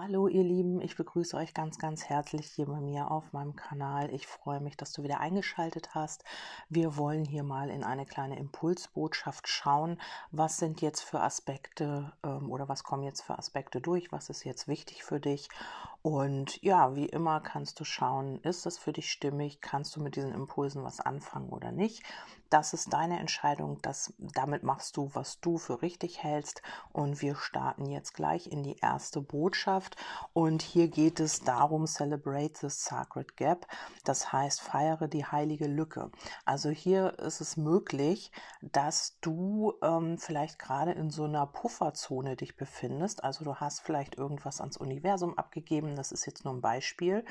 Hallo ihr Lieben, ich begrüße euch ganz, ganz herzlich hier bei mir auf meinem Kanal. Ich freue mich, dass du wieder eingeschaltet hast. Wir wollen hier mal in eine kleine Impulsbotschaft schauen. Was sind jetzt für Aspekte ähm, oder was kommen jetzt für Aspekte durch? Was ist jetzt wichtig für dich? Und ja, wie immer kannst du schauen, ist das für dich stimmig? Kannst du mit diesen Impulsen was anfangen oder nicht? Das ist deine Entscheidung. Das, damit machst du, was du für richtig hältst. Und wir starten jetzt gleich in die erste Botschaft. Und hier geht es darum, celebrate the sacred gap. Das heißt, feiere die heilige Lücke. Also hier ist es möglich, dass du ähm, vielleicht gerade in so einer Pufferzone dich befindest. Also du hast vielleicht irgendwas ans Universum abgegeben. Das ist jetzt nur ein Beispiel.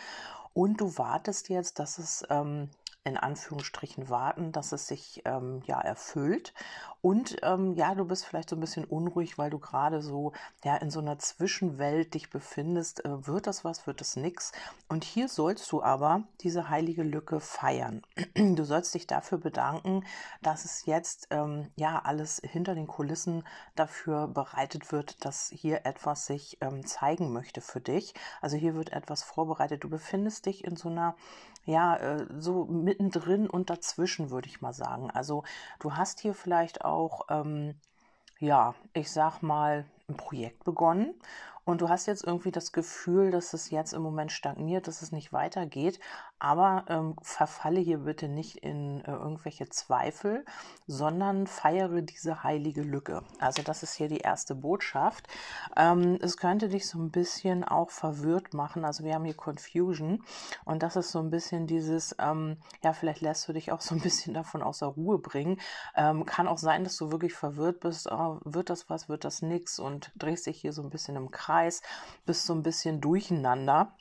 Und du wartest jetzt, dass es ähm, in Anführungsstrichen warten, dass es sich ähm, ja erfüllt. Und ähm, ja, du bist vielleicht so ein bisschen unruhig, weil du gerade so ja in so einer Zwischenwelt dich befindest. Äh, wird das was, wird das nix? Und hier sollst du aber diese heilige Lücke feiern. Du sollst dich dafür bedanken, dass es jetzt ähm, ja alles hinter den Kulissen dafür bereitet wird, dass hier etwas sich ähm, zeigen möchte für dich. Also hier wird etwas vorbereitet. Du befindest dich in so einer ja, äh, so mittendrin und dazwischen, würde ich mal sagen. Also du hast hier vielleicht auch, ähm, ja, ich sag mal, ein Projekt begonnen und du hast jetzt irgendwie das Gefühl, dass es jetzt im Moment stagniert, dass es nicht weitergeht. Aber ähm, verfalle hier bitte nicht in äh, irgendwelche Zweifel, sondern feiere diese heilige Lücke. Also das ist hier die erste Botschaft. Ähm, es könnte dich so ein bisschen auch verwirrt machen. Also wir haben hier Confusion und das ist so ein bisschen dieses, ähm, ja, vielleicht lässt du dich auch so ein bisschen davon außer Ruhe bringen. Ähm, kann auch sein, dass du wirklich verwirrt bist. Oh, wird das was, wird das nix und drehst dich hier so ein bisschen im Kreis, bist so ein bisschen durcheinander.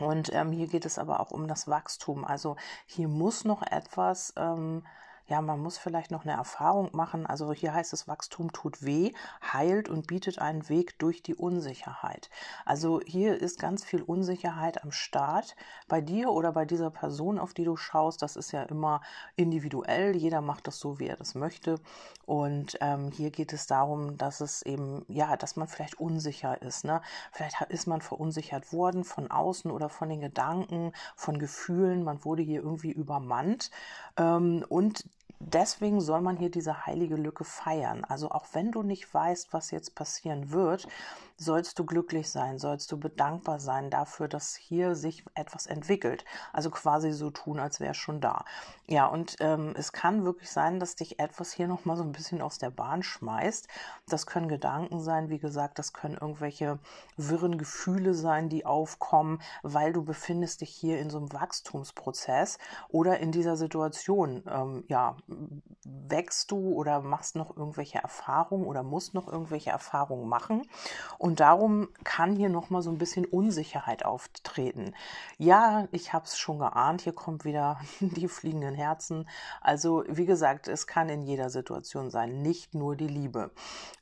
Und ähm, hier geht es aber auch um das Wachstum. Also hier muss noch etwas ähm, ja, man muss vielleicht noch eine Erfahrung machen. Also hier heißt es, Wachstum tut weh, heilt und bietet einen Weg durch die Unsicherheit. Also hier ist ganz viel Unsicherheit am Start bei dir oder bei dieser Person, auf die du schaust. Das ist ja immer individuell. Jeder macht das so, wie er das möchte. Und ähm, hier geht es darum, dass es eben, ja, dass man vielleicht unsicher ist. Ne? Vielleicht ist man verunsichert worden von außen oder von den Gedanken, von Gefühlen. Man wurde hier irgendwie übermannt. Ähm, und deswegen soll man hier diese heilige Lücke feiern. Also auch wenn du nicht weißt, was jetzt passieren wird, sollst du glücklich sein, sollst du bedankbar sein dafür, dass hier sich etwas entwickelt. Also quasi so tun, als wäre es schon da. Ja, und ähm, es kann wirklich sein, dass dich etwas hier nochmal so ein bisschen aus der Bahn schmeißt. Das können Gedanken sein, wie gesagt, das können irgendwelche wirren Gefühle sein, die aufkommen, weil du befindest dich hier in so einem Wachstumsprozess oder in dieser Situation. Ähm, ja, wächst du oder machst noch irgendwelche Erfahrungen oder musst noch irgendwelche Erfahrungen machen. Und darum kann hier nochmal so ein bisschen Unsicherheit auftreten. Ja, ich habe es schon geahnt, hier kommt wieder die fliegenden Herzen. Also wie gesagt, es kann in jeder Situation sein, nicht nur die Liebe.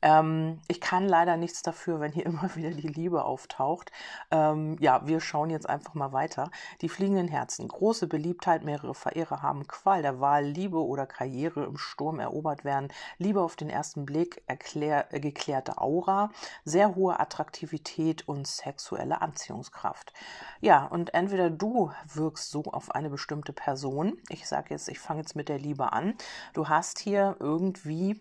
Ähm, ich kann leider nichts dafür, wenn hier immer wieder die Liebe auftaucht. Ähm, ja, wir schauen jetzt einfach mal weiter. Die fliegenden Herzen, große Beliebtheit, mehrere Verehrer haben Qual der Wahl, Liebe oder Karriere im Sturm erobert werden. Liebe auf den ersten Blick, erklär, äh, geklärte Aura, sehr hohe Attraktivität und sexuelle Anziehungskraft. Ja, und entweder du wirkst so auf eine bestimmte Person, ich sage jetzt, ich fange jetzt mit der Liebe an, du hast hier irgendwie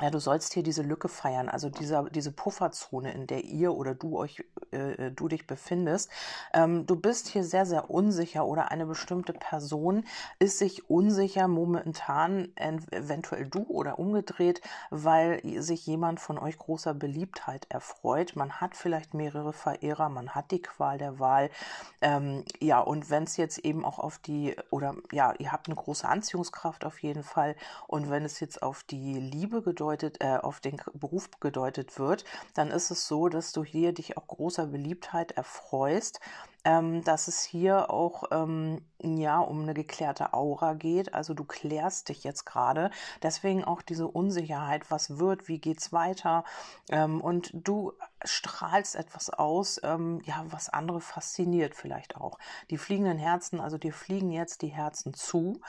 ja, du sollst hier diese Lücke feiern, also dieser, diese Pufferzone, in der ihr oder du euch, äh, du dich befindest. Ähm, du bist hier sehr, sehr unsicher oder eine bestimmte Person ist sich unsicher momentan, eventuell du oder umgedreht, weil sich jemand von euch großer Beliebtheit erfreut. Man hat vielleicht mehrere Verehrer, man hat die Qual der Wahl. Ähm, ja, und wenn es jetzt eben auch auf die, oder ja, ihr habt eine große Anziehungskraft auf jeden Fall. Und wenn es jetzt auf die Liebe gedeutet gedeutet, äh, auf den Beruf gedeutet wird, dann ist es so, dass du hier dich auch großer Beliebtheit erfreust, ähm, dass es hier auch ähm, ja um eine geklärte Aura geht. Also du klärst dich jetzt gerade. Deswegen auch diese Unsicherheit, was wird, wie geht's weiter. Ähm, und du strahlst etwas aus, ähm, ja, was andere fasziniert vielleicht auch. Die fliegenden Herzen, also dir fliegen jetzt die Herzen zu.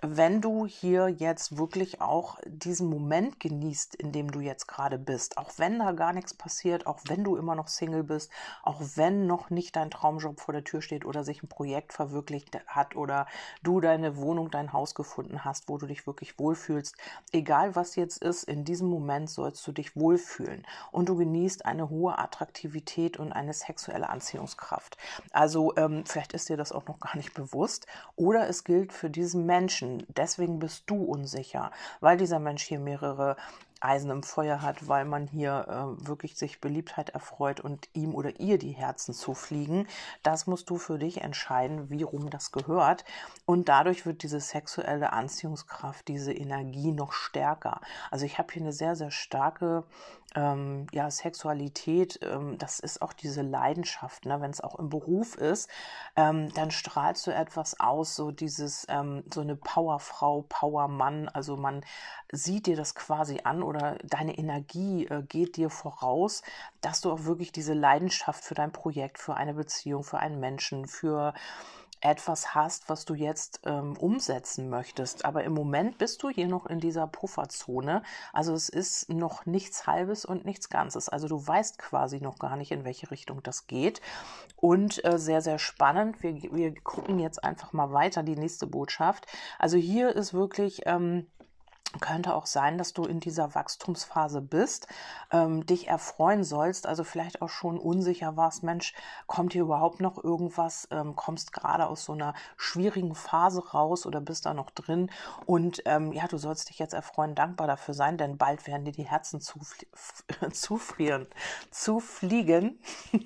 Wenn du hier jetzt wirklich auch diesen Moment genießt, in dem du jetzt gerade bist, auch wenn da gar nichts passiert, auch wenn du immer noch Single bist, auch wenn noch nicht dein Traumjob vor der Tür steht oder sich ein Projekt verwirklicht hat oder du deine Wohnung, dein Haus gefunden hast, wo du dich wirklich wohlfühlst, egal was jetzt ist, in diesem Moment sollst du dich wohlfühlen und du genießt eine hohe Attraktivität und eine sexuelle Anziehungskraft. Also ähm, vielleicht ist dir das auch noch gar nicht bewusst oder es gilt für diesen Menschen, Menschen. Deswegen bist du unsicher, weil dieser Mensch hier mehrere Eisen im Feuer hat, weil man hier äh, wirklich sich Beliebtheit erfreut und ihm oder ihr die Herzen zufliegen. Das musst du für dich entscheiden, wie rum das gehört. Und dadurch wird diese sexuelle Anziehungskraft, diese Energie noch stärker. Also ich habe hier eine sehr, sehr starke ähm, ja, Sexualität. Ähm, das ist auch diese Leidenschaft. Ne? Wenn es auch im Beruf ist, ähm, dann strahlst du etwas aus, so dieses, ähm, so eine Powerfrau, Powermann. Also man sieht dir das quasi an oder deine Energie äh, geht dir voraus, dass du auch wirklich diese Leidenschaft für dein Projekt, für eine Beziehung, für einen Menschen, für etwas hast, was du jetzt ähm, umsetzen möchtest. Aber im Moment bist du hier noch in dieser Pufferzone. Also es ist noch nichts Halbes und nichts Ganzes. Also du weißt quasi noch gar nicht, in welche Richtung das geht. Und äh, sehr, sehr spannend. Wir, wir gucken jetzt einfach mal weiter, die nächste Botschaft. Also hier ist wirklich. Ähm, könnte auch sein, dass du in dieser Wachstumsphase bist, ähm, dich erfreuen sollst, also vielleicht auch schon unsicher warst, Mensch, kommt hier überhaupt noch irgendwas, ähm, kommst gerade aus so einer schwierigen Phase raus oder bist da noch drin? Und ähm, ja, du sollst dich jetzt erfreuen, dankbar dafür sein, denn bald werden dir die Herzen zufrieren, zufliegen.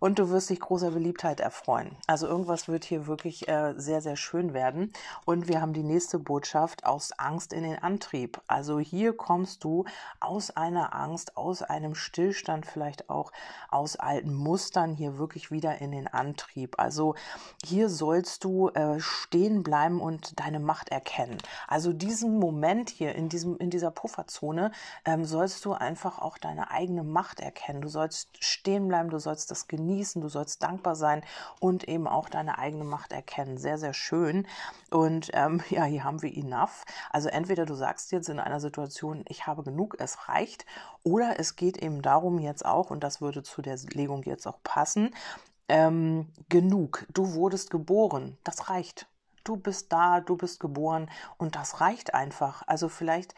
Und du wirst dich großer Beliebtheit erfreuen. Also irgendwas wird hier wirklich äh, sehr, sehr schön werden. Und wir haben die nächste Botschaft aus Angst in den Antrieb. Also hier kommst du aus einer Angst, aus einem Stillstand, vielleicht auch aus alten Mustern hier wirklich wieder in den Antrieb. Also hier sollst du äh, stehen bleiben und deine Macht erkennen. Also diesen Moment hier in diesem in dieser Pufferzone ähm, sollst du einfach auch deine eigene Macht erkennen. Du sollst stehen bleiben, du sollst das genießen, du sollst dankbar sein und eben auch deine eigene Macht erkennen. Sehr sehr schön. Und ähm, ja, hier haben wir enough. Also entweder du sagst jetzt in einer Situation, ich habe genug, es reicht, oder es geht eben darum jetzt auch, und das würde zu der Legung jetzt auch passen, ähm, genug, du wurdest geboren, das reicht. Du bist da, du bist geboren und das reicht einfach. Also vielleicht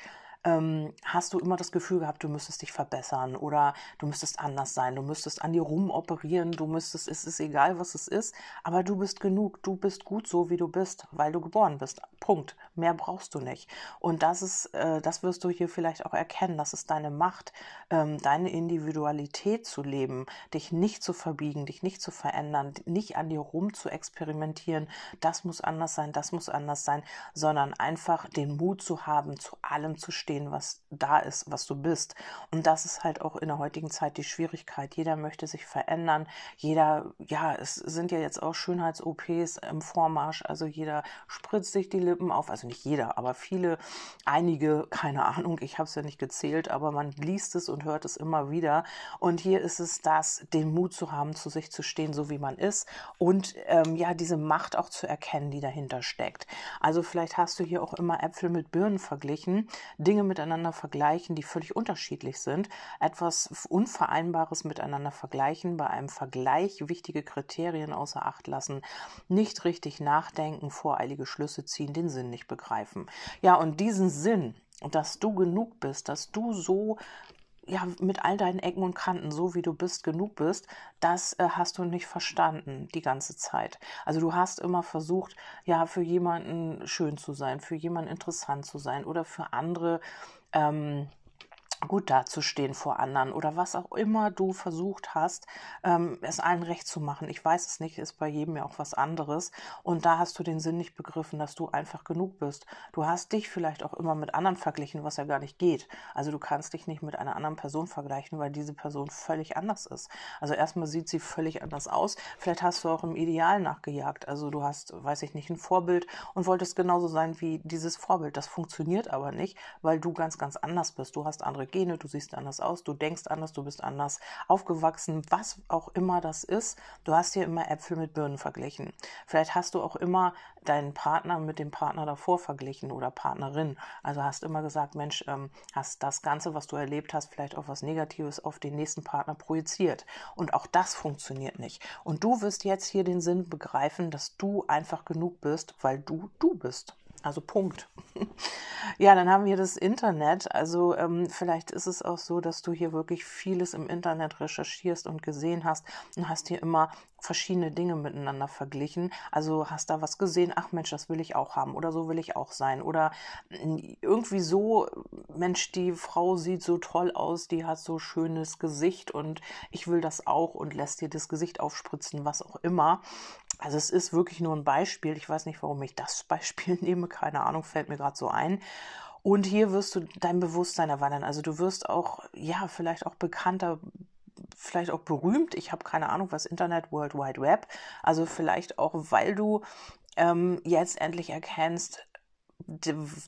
ähm, hast du immer das Gefühl gehabt, du müsstest dich verbessern oder du müsstest anders sein, du müsstest an dir rumoperieren, du müsstest, es ist egal, was es ist, aber du bist genug, du bist gut so, wie du bist, weil du geboren bist. Punkt. Mehr brauchst du nicht. Und das ist, äh, das wirst du hier vielleicht auch erkennen. Das ist deine Macht, ähm, deine Individualität zu leben, dich nicht zu verbiegen, dich nicht zu verändern, nicht an dir rum zu experimentieren. Das muss anders sein, das muss anders sein, sondern einfach den Mut zu haben, zu allem zu stehen stehen, was da ist, was du bist. Und das ist halt auch in der heutigen Zeit die Schwierigkeit. Jeder möchte sich verändern. Jeder, ja, es sind ja jetzt auch Schönheits-OPs im Vormarsch. Also jeder spritzt sich die Lippen auf. Also nicht jeder, aber viele, einige, keine Ahnung, ich habe es ja nicht gezählt, aber man liest es und hört es immer wieder. Und hier ist es das, den Mut zu haben, zu sich zu stehen, so wie man ist. Und ähm, ja, diese Macht auch zu erkennen, die dahinter steckt. Also vielleicht hast du hier auch immer Äpfel mit Birnen verglichen. Dinge Dinge miteinander vergleichen, die völlig unterschiedlich sind, etwas Unvereinbares miteinander vergleichen, bei einem Vergleich wichtige Kriterien außer Acht lassen, nicht richtig nachdenken, voreilige Schlüsse ziehen, den Sinn nicht begreifen. Ja, und diesen Sinn, dass du genug bist, dass du so ja, mit all deinen Ecken und Kanten, so wie du bist, genug bist, das äh, hast du nicht verstanden die ganze Zeit. Also du hast immer versucht, ja, für jemanden schön zu sein, für jemanden interessant zu sein oder für andere ähm, gut dazustehen vor anderen oder was auch immer du versucht hast, ähm, es allen recht zu machen. Ich weiß es nicht, ist bei jedem ja auch was anderes. Und da hast du den Sinn nicht begriffen, dass du einfach genug bist. Du hast dich vielleicht auch immer mit anderen verglichen, was ja gar nicht geht. Also du kannst dich nicht mit einer anderen Person vergleichen, weil diese Person völlig anders ist. Also erstmal sieht sie völlig anders aus. Vielleicht hast du auch im Ideal nachgejagt. Also du hast, weiß ich nicht, ein Vorbild und wolltest genauso sein wie dieses Vorbild. Das funktioniert aber nicht, weil du ganz, ganz anders bist. Du hast andere Gene, du siehst anders aus, du denkst anders, du bist anders aufgewachsen, was auch immer das ist. Du hast hier immer Äpfel mit Birnen verglichen. Vielleicht hast du auch immer deinen Partner mit dem Partner davor verglichen oder Partnerin. Also hast immer gesagt, Mensch, ähm, hast das Ganze, was du erlebt hast, vielleicht auch was Negatives auf den nächsten Partner projiziert. Und auch das funktioniert nicht. Und du wirst jetzt hier den Sinn begreifen, dass du einfach genug bist, weil du du bist. Also Punkt. ja, dann haben wir das Internet. Also ähm, vielleicht ist es auch so, dass du hier wirklich vieles im Internet recherchierst und gesehen hast und hast hier immer verschiedene Dinge miteinander verglichen. Also hast da was gesehen, ach Mensch, das will ich auch haben oder so will ich auch sein. Oder hm, irgendwie so, Mensch, die Frau sieht so toll aus, die hat so schönes Gesicht und ich will das auch und lässt dir das Gesicht aufspritzen, was auch immer. Also es ist wirklich nur ein Beispiel. Ich weiß nicht, warum ich das Beispiel nehme. Keine Ahnung, fällt mir gerade so ein. Und hier wirst du dein Bewusstsein erweitern. Also du wirst auch, ja, vielleicht auch bekannter, vielleicht auch berühmt. Ich habe keine Ahnung, was Internet, World Wide Web. Also vielleicht auch, weil du ähm, jetzt endlich erkennst,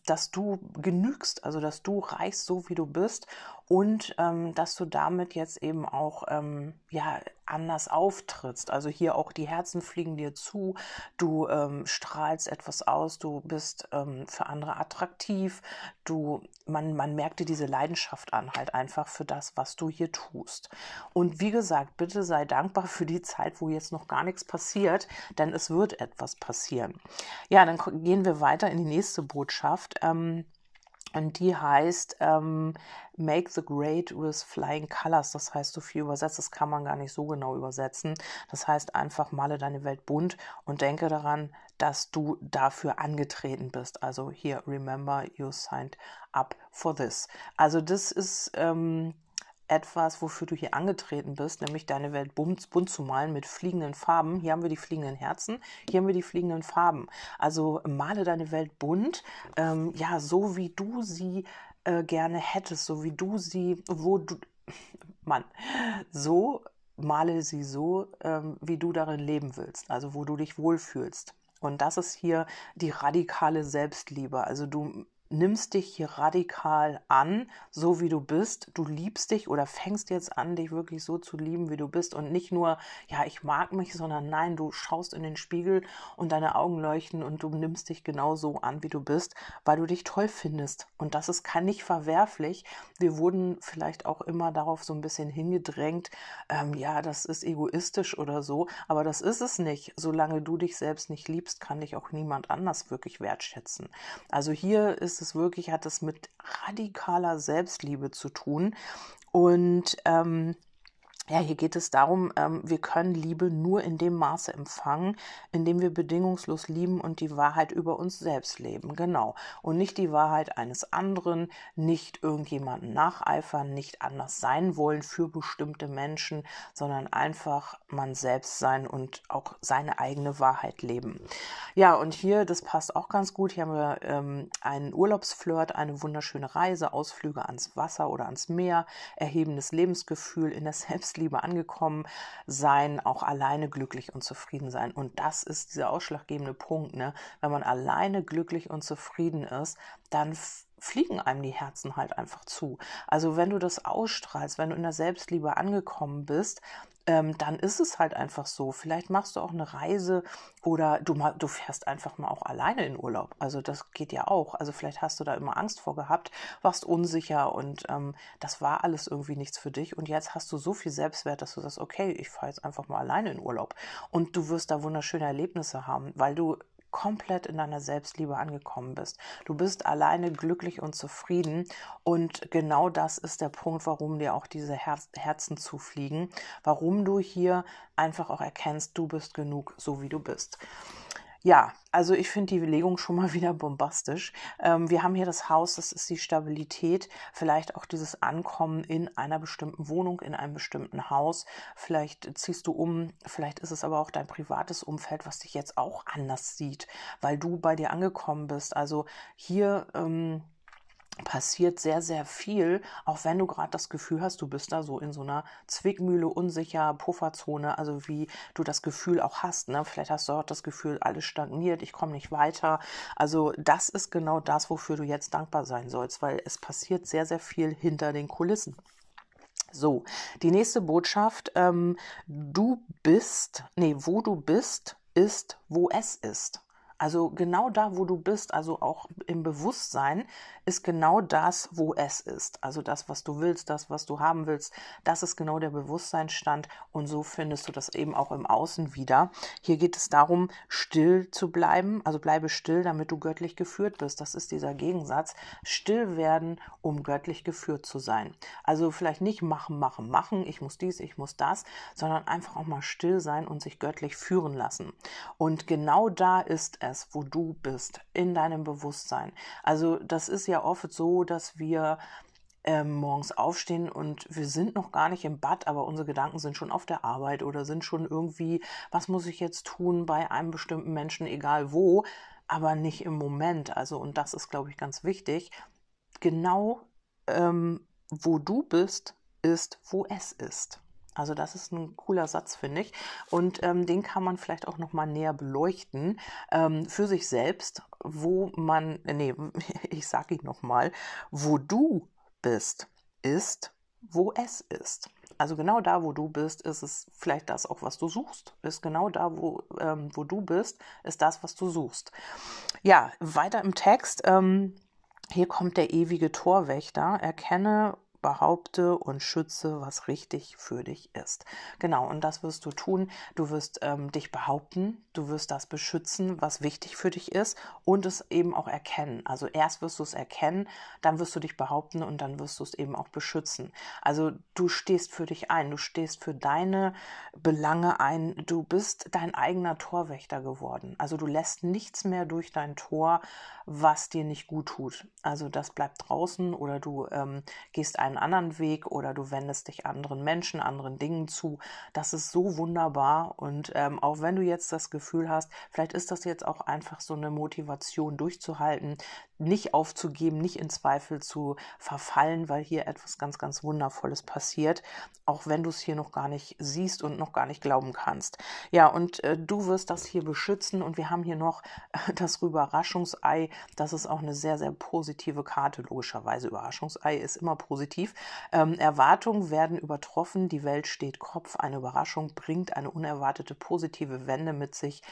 dass du genügst, also dass du reichst so wie du bist und ähm, dass du damit jetzt eben auch ähm, ja anders auftrittst. Also hier auch die Herzen fliegen dir zu, du ähm, strahlst etwas aus, du bist ähm, für andere attraktiv, du man man merkt dir diese Leidenschaft an halt einfach für das, was du hier tust. Und wie gesagt, bitte sei dankbar für die Zeit, wo jetzt noch gar nichts passiert, denn es wird etwas passieren. Ja, dann gehen wir weiter in die nächste Botschaft. Ähm, und die heißt ähm, Make the Great with Flying Colors. Das heißt so viel übersetzt, das kann man gar nicht so genau übersetzen. Das heißt einfach, male deine Welt bunt und denke daran, dass du dafür angetreten bist. Also hier, remember, you signed up for this. Also das ist ähm, etwas, wofür du hier angetreten bist, nämlich deine Welt bunt, bunt, zu malen mit fliegenden Farben. Hier haben wir die fliegenden Herzen, hier haben wir die fliegenden Farben. Also male deine Welt bunt, ähm, ja, so wie du sie äh, gerne hättest, so wie du sie, wo du, Mann, so male sie so, ähm, wie du darin leben willst, also wo du dich wohlfühlst. Und das ist hier die radikale Selbstliebe. Also du nimmst dich hier radikal an, so wie du bist. Du liebst dich oder fängst jetzt an, dich wirklich so zu lieben, wie du bist. Und nicht nur, ja, ich mag mich, sondern nein, du schaust in den Spiegel und deine Augen leuchten und du nimmst dich genau so an, wie du bist, weil du dich toll findest. Und das ist kann nicht verwerflich. Wir wurden vielleicht auch immer darauf so ein bisschen hingedrängt, ähm, ja, das ist egoistisch oder so. Aber das ist es nicht. Solange du dich selbst nicht liebst, kann dich auch niemand anders wirklich wertschätzen. Also hier ist es wirklich, hat es mit radikaler Selbstliebe zu tun. Und ähm, ja, hier geht es darum, ähm, wir können Liebe nur in dem Maße empfangen, in dem wir bedingungslos lieben und die Wahrheit über uns selbst leben. Genau. Und nicht die Wahrheit eines anderen, nicht irgendjemanden nacheifern, nicht anders sein wollen für bestimmte Menschen, sondern einfach man selbst sein und auch seine eigene Wahrheit leben. Ja, und hier, das passt auch ganz gut. Hier haben wir ähm, einen Urlaubsflirt, eine wunderschöne Reise, Ausflüge ans Wasser oder ans Meer, erhebendes Lebensgefühl in der Selbstliebe Selbstliebe angekommen sein, auch alleine glücklich und zufrieden sein. Und das ist dieser ausschlaggebende Punkt. Ne? Wenn man alleine glücklich und zufrieden ist, dann fliegen einem die Herzen halt einfach zu. Also wenn du das ausstrahlst, wenn du in der Selbstliebe angekommen bist, ähm, dann ist es halt einfach so. Vielleicht machst du auch eine Reise oder du, du fährst einfach mal auch alleine in Urlaub. Also das geht ja auch. Also vielleicht hast du da immer Angst vor gehabt, warst unsicher und ähm, das war alles irgendwie nichts für dich. Und jetzt hast du so viel Selbstwert, dass du sagst, okay, ich fahre jetzt einfach mal alleine in Urlaub. Und du wirst da wunderschöne Erlebnisse haben, weil du komplett in deiner Selbstliebe angekommen bist. Du bist alleine glücklich und zufrieden und genau das ist der Punkt, warum dir auch diese Her Herzen zufliegen, warum du hier einfach auch erkennst, du bist genug, so wie du bist. Ja, also ich finde die Belegung schon mal wieder bombastisch. Ähm, wir haben hier das Haus, das ist die Stabilität, vielleicht auch dieses Ankommen in einer bestimmten Wohnung, in einem bestimmten Haus. Vielleicht ziehst du um, vielleicht ist es aber auch dein privates Umfeld, was dich jetzt auch anders sieht, weil du bei dir angekommen bist. Also hier ähm, passiert sehr, sehr viel, auch wenn du gerade das Gefühl hast, du bist da so in so einer Zwickmühle, unsicher, Pufferzone, also wie du das Gefühl auch hast. Ne? Vielleicht hast du auch das Gefühl, alles stagniert, ich komme nicht weiter. Also das ist genau das, wofür du jetzt dankbar sein sollst, weil es passiert sehr, sehr viel hinter den Kulissen. So, die nächste Botschaft, ähm, du bist, nee, wo du bist, ist, wo es ist. Also genau da, wo du bist, also auch im Bewusstsein, ist genau das, wo es ist. Also das, was du willst, das, was du haben willst, das ist genau der Bewusstseinsstand und so findest du das eben auch im Außen wieder. Hier geht es darum, still zu bleiben, also bleibe still, damit du göttlich geführt bist. Das ist dieser Gegensatz. Still werden, um göttlich geführt zu sein. Also vielleicht nicht machen, machen, machen, ich muss dies, ich muss das, sondern einfach auch mal still sein und sich göttlich führen lassen. Und genau da ist es es, wo du bist, in deinem Bewusstsein. Also das ist ja oft so, dass wir ähm, morgens aufstehen und wir sind noch gar nicht im Bad, aber unsere Gedanken sind schon auf der Arbeit oder sind schon irgendwie, was muss ich jetzt tun bei einem bestimmten Menschen, egal wo, aber nicht im Moment. Also, und das ist, glaube ich, ganz wichtig. Genau ähm, wo du bist, ist, wo es ist. Also das ist ein cooler Satz, finde ich. Und ähm, den kann man vielleicht auch noch mal näher beleuchten ähm, für sich selbst, wo man, nee, ich sage ihn noch mal, wo du bist, ist, wo es ist. Also genau da, wo du bist, ist es vielleicht das auch, was du suchst. Ist genau da, wo, ähm, wo du bist, ist das, was du suchst. Ja, weiter im Text. Ähm, hier kommt der ewige Torwächter. Erkenne behaupte und schütze, was richtig für dich ist. Genau, und das wirst du tun. Du wirst ähm, dich behaupten, du wirst das beschützen, was wichtig für dich ist und es eben auch erkennen. Also erst wirst du es erkennen, dann wirst du dich behaupten und dann wirst du es eben auch beschützen. Also du stehst für dich ein, du stehst für deine Belange ein, du bist dein eigener Torwächter geworden. Also du lässt nichts mehr durch dein Tor, was dir nicht gut tut. Also das bleibt draußen oder du ähm, gehst ein einen anderen Weg oder du wendest dich anderen Menschen, anderen Dingen zu. Das ist so wunderbar. Und ähm, auch wenn du jetzt das Gefühl hast, vielleicht ist das jetzt auch einfach so eine Motivation durchzuhalten, nicht aufzugeben, nicht in Zweifel zu verfallen, weil hier etwas ganz, ganz Wundervolles passiert, auch wenn du es hier noch gar nicht siehst und noch gar nicht glauben kannst. Ja, und äh, du wirst das hier beschützen und wir haben hier noch äh, das Überraschungsei. Das ist auch eine sehr, sehr positive Karte, logischerweise. Überraschungsei ist immer positiv. Ähm, Erwartungen werden übertroffen, die Welt steht Kopf, eine Überraschung bringt eine unerwartete positive Wende mit sich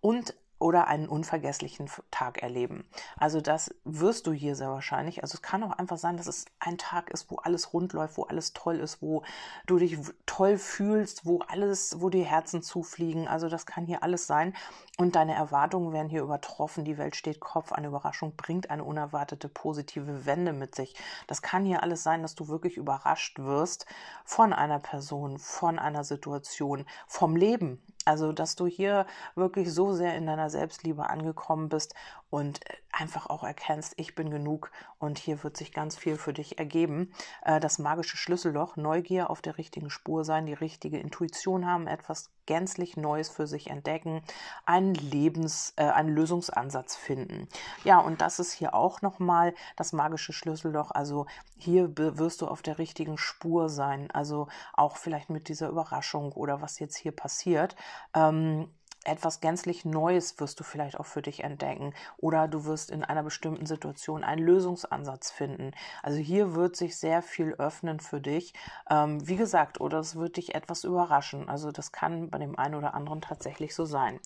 und oder einen unvergesslichen Tag erleben. Also das wirst du hier sehr wahrscheinlich. Also es kann auch einfach sein, dass es ein Tag ist, wo alles rund läuft, wo alles toll ist, wo du dich toll fühlst, wo alles, wo die Herzen zufliegen. Also das kann hier alles sein. Und deine Erwartungen werden hier übertroffen. Die Welt steht Kopf. Eine Überraschung bringt eine unerwartete positive Wende mit sich. Das kann hier alles sein, dass du wirklich überrascht wirst von einer Person, von einer Situation, vom Leben. Also, dass du hier wirklich so sehr in deiner Selbstliebe angekommen bist und äh, einfach auch erkennst, ich bin genug und hier wird sich ganz viel für dich ergeben. Äh, das magische Schlüsselloch, Neugier auf der richtigen Spur sein, die richtige Intuition haben, etwas gänzlich Neues für sich entdecken, einen Lebens, äh, einen Lösungsansatz finden. Ja, und das ist hier auch nochmal das magische Schlüsselloch. Also hier wirst du auf der richtigen Spur sein. Also auch vielleicht mit dieser Überraschung oder was jetzt hier passiert. Ähm, etwas gänzlich Neues wirst du vielleicht auch für dich entdecken oder du wirst in einer bestimmten Situation einen Lösungsansatz finden. Also hier wird sich sehr viel öffnen für dich. Ähm, wie gesagt, oder es wird dich etwas überraschen. Also das kann bei dem einen oder anderen tatsächlich so sein.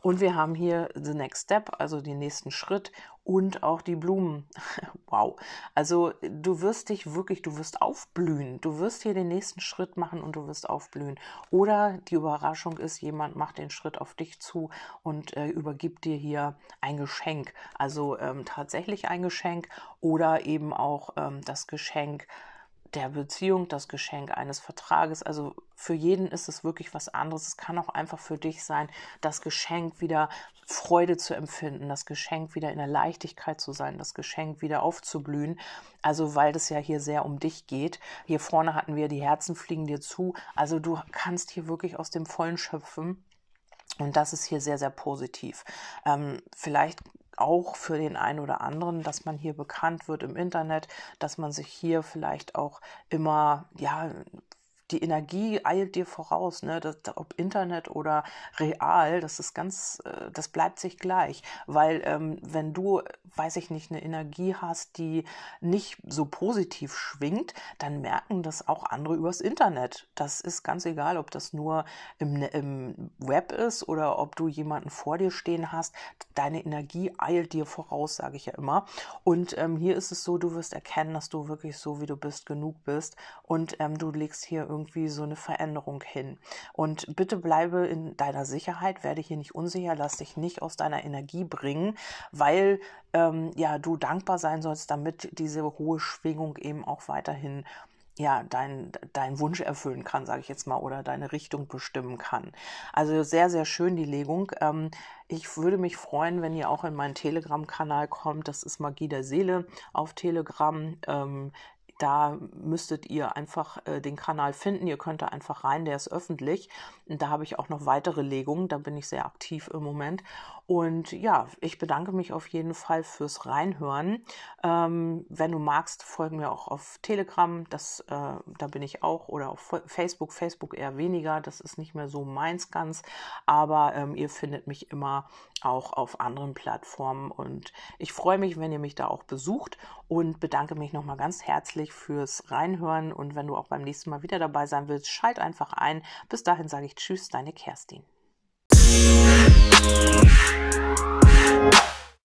Und wir haben hier the next step, also den nächsten Schritt und auch die Blumen. wow. Also du wirst dich wirklich, du wirst aufblühen. Du wirst hier den nächsten Schritt machen und du wirst aufblühen. Oder die Überraschung ist, jemand macht den Schritt auf dich zu und äh, übergibt dir hier ein Geschenk. Also ähm, tatsächlich ein Geschenk oder eben auch ähm, das Geschenk der Beziehung, das Geschenk eines Vertrages. Also für jeden ist es wirklich was anderes. Es kann auch einfach für dich sein, das Geschenk wieder Freude zu empfinden, das Geschenk wieder in der Leichtigkeit zu sein, das Geschenk wieder aufzublühen. Also weil das ja hier sehr um dich geht. Hier vorne hatten wir die Herzen fliegen dir zu. Also du kannst hier wirklich aus dem Vollen schöpfen. Und das ist hier sehr, sehr positiv. Ähm, vielleicht auch für den einen oder anderen, dass man hier bekannt wird im Internet, dass man sich hier vielleicht auch immer, ja, die Energie eilt dir voraus, ne? Das, ob Internet oder real, das ist ganz, äh, das bleibt sich gleich. Weil ähm, wenn du, weiß ich nicht, eine Energie hast, die nicht so positiv schwingt, dann merken das auch andere übers Internet. Das ist ganz egal, ob das nur im, ne, im Web ist oder ob du jemanden vor dir stehen hast. Deine Energie eilt dir voraus, sage ich ja immer. Und ähm, hier ist es so, du wirst erkennen, dass du wirklich so, wie du bist, genug bist. Und ähm, du legst hier irgendwie irgendwie so eine Veränderung hin. Und bitte bleibe in deiner Sicherheit, werde hier nicht unsicher, lass dich nicht aus deiner Energie bringen, weil ähm, ja du dankbar sein sollst, damit diese hohe Schwingung eben auch weiterhin ja, dein, dein Wunsch erfüllen kann, sage ich jetzt mal, oder deine Richtung bestimmen kann. Also sehr, sehr schön die Legung. Ähm, ich würde mich freuen, wenn ihr auch in meinen Telegram-Kanal kommt. Das ist Magie der Seele auf Telegram. Da müsstet ihr einfach äh, den Kanal finden. Ihr könnt da einfach rein, der ist öffentlich. Und da habe ich auch noch weitere Legungen. Da bin ich sehr aktiv im Moment. Und ja, ich bedanke mich auf jeden Fall fürs Reinhören. Ähm, wenn du magst, folgen mir auch auf Telegram. Das, äh, da bin ich auch. Oder auf Facebook. Facebook eher weniger. Das ist nicht mehr so meins ganz. Aber ähm, ihr findet mich immer auch auf anderen Plattformen. Und ich freue mich, wenn ihr mich da auch besucht und bedanke mich nochmal ganz herzlich fürs Reinhören. Und wenn du auch beim nächsten Mal wieder dabei sein willst, schalt einfach ein. Bis dahin sage ich Tschüss, deine Kerstin.